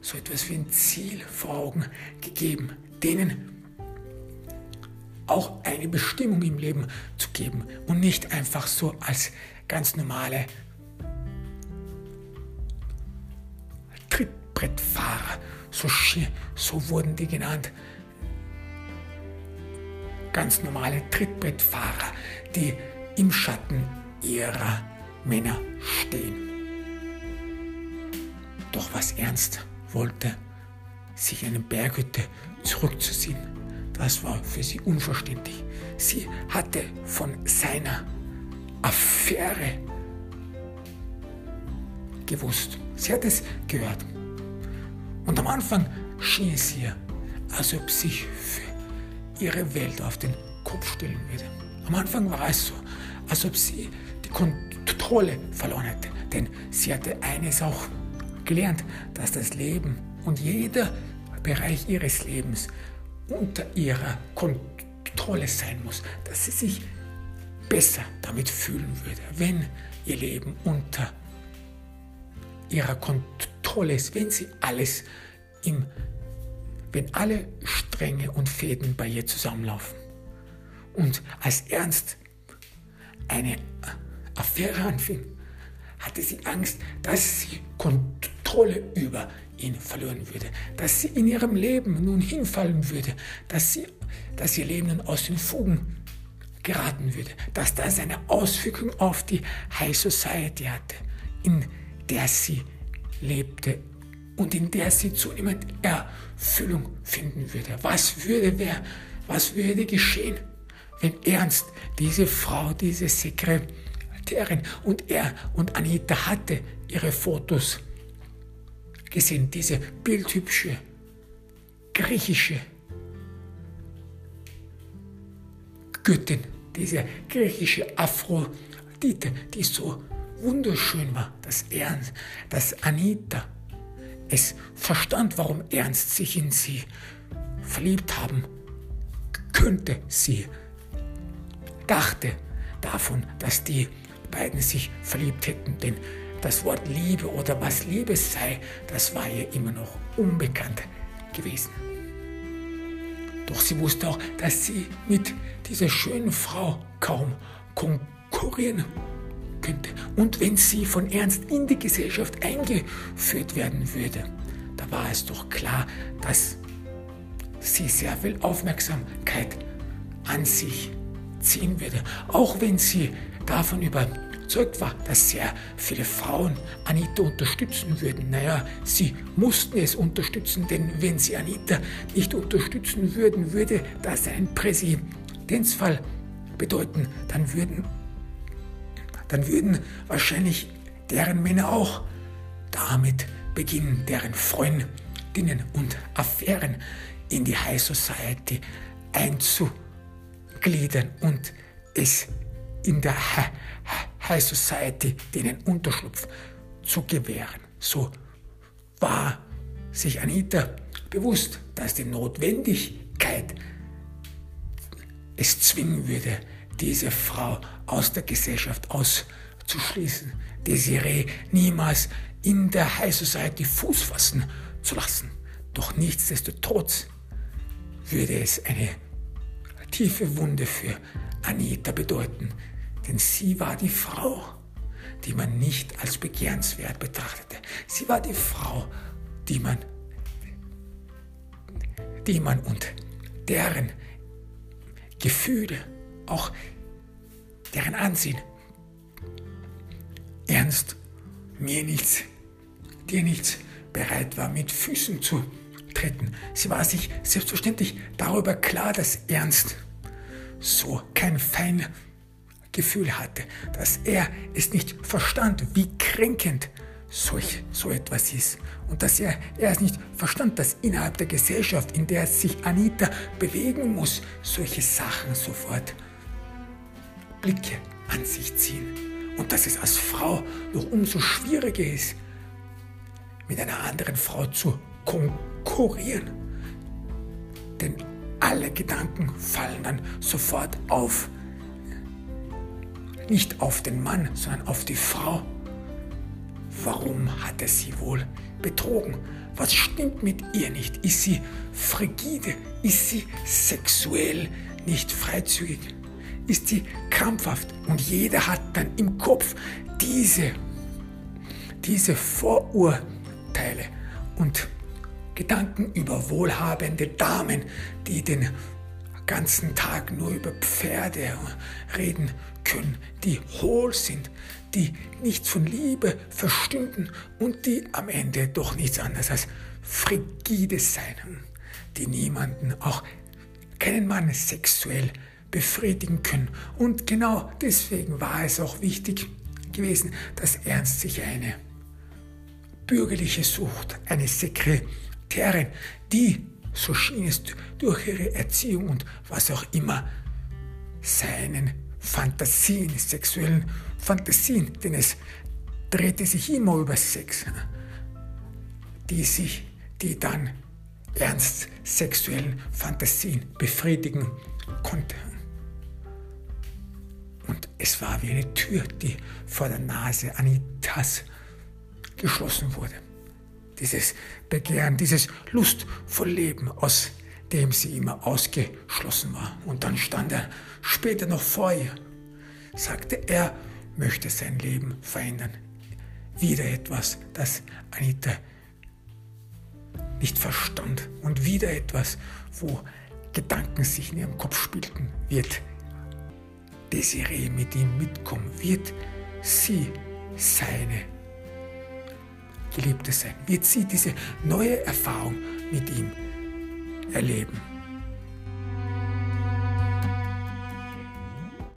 so etwas wie ein Ziel vor Augen gegeben, denen auch eine Bestimmung im Leben zu geben und nicht einfach so als ganz normale Trittbrettfahrer, so, so wurden die genannt, ganz normale Trittbrettfahrer, die im Schatten ihrer Männer stehen. Doch was Ernst wollte, sich in eine Berghütte zurückzuziehen, das war für sie unverständlich. Sie hatte von seiner Affäre gewusst. Sie hat es gehört. Und am Anfang schien es ihr, als ob sich ihre Welt auf den Kopf stellen würde. Am Anfang war es so, als ob sie die Kontrolle verloren hätte. Denn sie hatte eines auch gelernt, dass das Leben und jeder Bereich ihres Lebens unter ihrer Kontrolle sein muss, dass sie sich besser damit fühlen würde, wenn ihr Leben unter ihrer Kontrolle ist, wenn sie alles im, wenn alle Stränge und Fäden bei ihr zusammenlaufen. Und als Ernst eine Affäre anfing, hatte sie Angst, dass sie Kontrolle über ihn verlieren würde, dass sie in ihrem Leben nun hinfallen würde, dass, sie, dass ihr Leben nun aus den Fugen geraten würde, dass das eine Auswirkung auf die High Society hatte, in der sie lebte und in der sie zunehmend Erfüllung finden würde. Was würde, wer, was würde geschehen, wenn Ernst diese Frau, diese Sekretärin und er und Anita hatte ihre Fotos gesehen, diese bildhübsche, griechische Göttin, diese griechische Aphrodite, die so wunderschön war, dass, Ernst, dass Anita es verstand, warum Ernst sich in sie verliebt haben könnte. Sie dachte davon, dass die beiden sich verliebt hätten, denn das Wort Liebe oder was Liebe sei, das war ihr immer noch unbekannt gewesen. Doch sie wusste auch, dass sie mit dieser schönen Frau kaum konkurrieren könnte. Und wenn sie von Ernst in die Gesellschaft eingeführt werden würde, da war es doch klar, dass sie sehr viel Aufmerksamkeit an sich ziehen würde. Auch wenn sie davon überzeugt war, dass sehr viele Frauen Anita unterstützen würden. Naja, sie mussten es unterstützen, denn wenn sie Anita nicht unterstützen würden, würde das ein Präzedenzfall bedeuten. Dann würden, dann würden wahrscheinlich deren Männer auch damit beginnen, deren Freundinnen und Affären in die High Society einzugliedern und es in der High Society denen Unterschlupf zu gewähren. So war sich Anita bewusst, dass die Notwendigkeit es zwingen würde, diese Frau aus der Gesellschaft auszuschließen, Desiree niemals in der High Society Fuß fassen zu lassen. Doch nichtsdestotrotz würde es eine tiefe Wunde für Anita bedeuten, denn sie war die Frau, die man nicht als begehrenswert betrachtete. Sie war die Frau, die man, die man und deren Gefühle, auch deren Ansehen, ernst mir nichts, dir nichts bereit war, mit Füßen zu treten. Sie war sich selbstverständlich darüber klar, dass Ernst so kein Feingefühl hatte, dass er es nicht verstand, wie kränkend solch so etwas ist. Und dass er, er es nicht verstand, dass innerhalb der Gesellschaft, in der sich Anita bewegen muss, solche Sachen sofort Blicke an sich ziehen. Und dass es als Frau noch umso schwieriger ist, mit einer anderen Frau zu konkurrieren. Denn alle Gedanken fallen dann sofort auf, nicht auf den Mann, sondern auf die Frau. Warum hat er sie wohl betrogen? Was stimmt mit ihr nicht? Ist sie frigide? Ist sie sexuell nicht freizügig? Ist sie krampfhaft? Und jeder hat dann im Kopf diese, diese Vorurteile und Gedanken über wohlhabende Damen, die den ganzen Tag nur über Pferde reden können, die hohl sind, die nichts von Liebe verstünden und die am Ende doch nichts anderes als frigide sein, die niemanden, auch keinen Mann sexuell befriedigen können. Und genau deswegen war es auch wichtig gewesen, dass Ernst sich eine bürgerliche Sucht, eine Sekretärin, die, so schien es durch ihre Erziehung und was auch immer, seinen Fantasien, sexuellen Fantasien, denn es drehte sich immer über Sex, die sich, die dann ernst sexuellen Fantasien befriedigen konnte. Und es war wie eine Tür, die vor der Nase Anitas geschlossen wurde dieses Begehren, dieses lustvolle Leben, aus dem sie immer ausgeschlossen war. Und dann stand er später noch vor ihr, sagte, er möchte sein Leben verändern. Wieder etwas, das Anita nicht verstand und wieder etwas, wo Gedanken sich in ihrem Kopf spielten, wird Desiree mit ihm mitkommen, wird sie seine Geliebte sein, wird sie diese neue Erfahrung mit ihm erleben.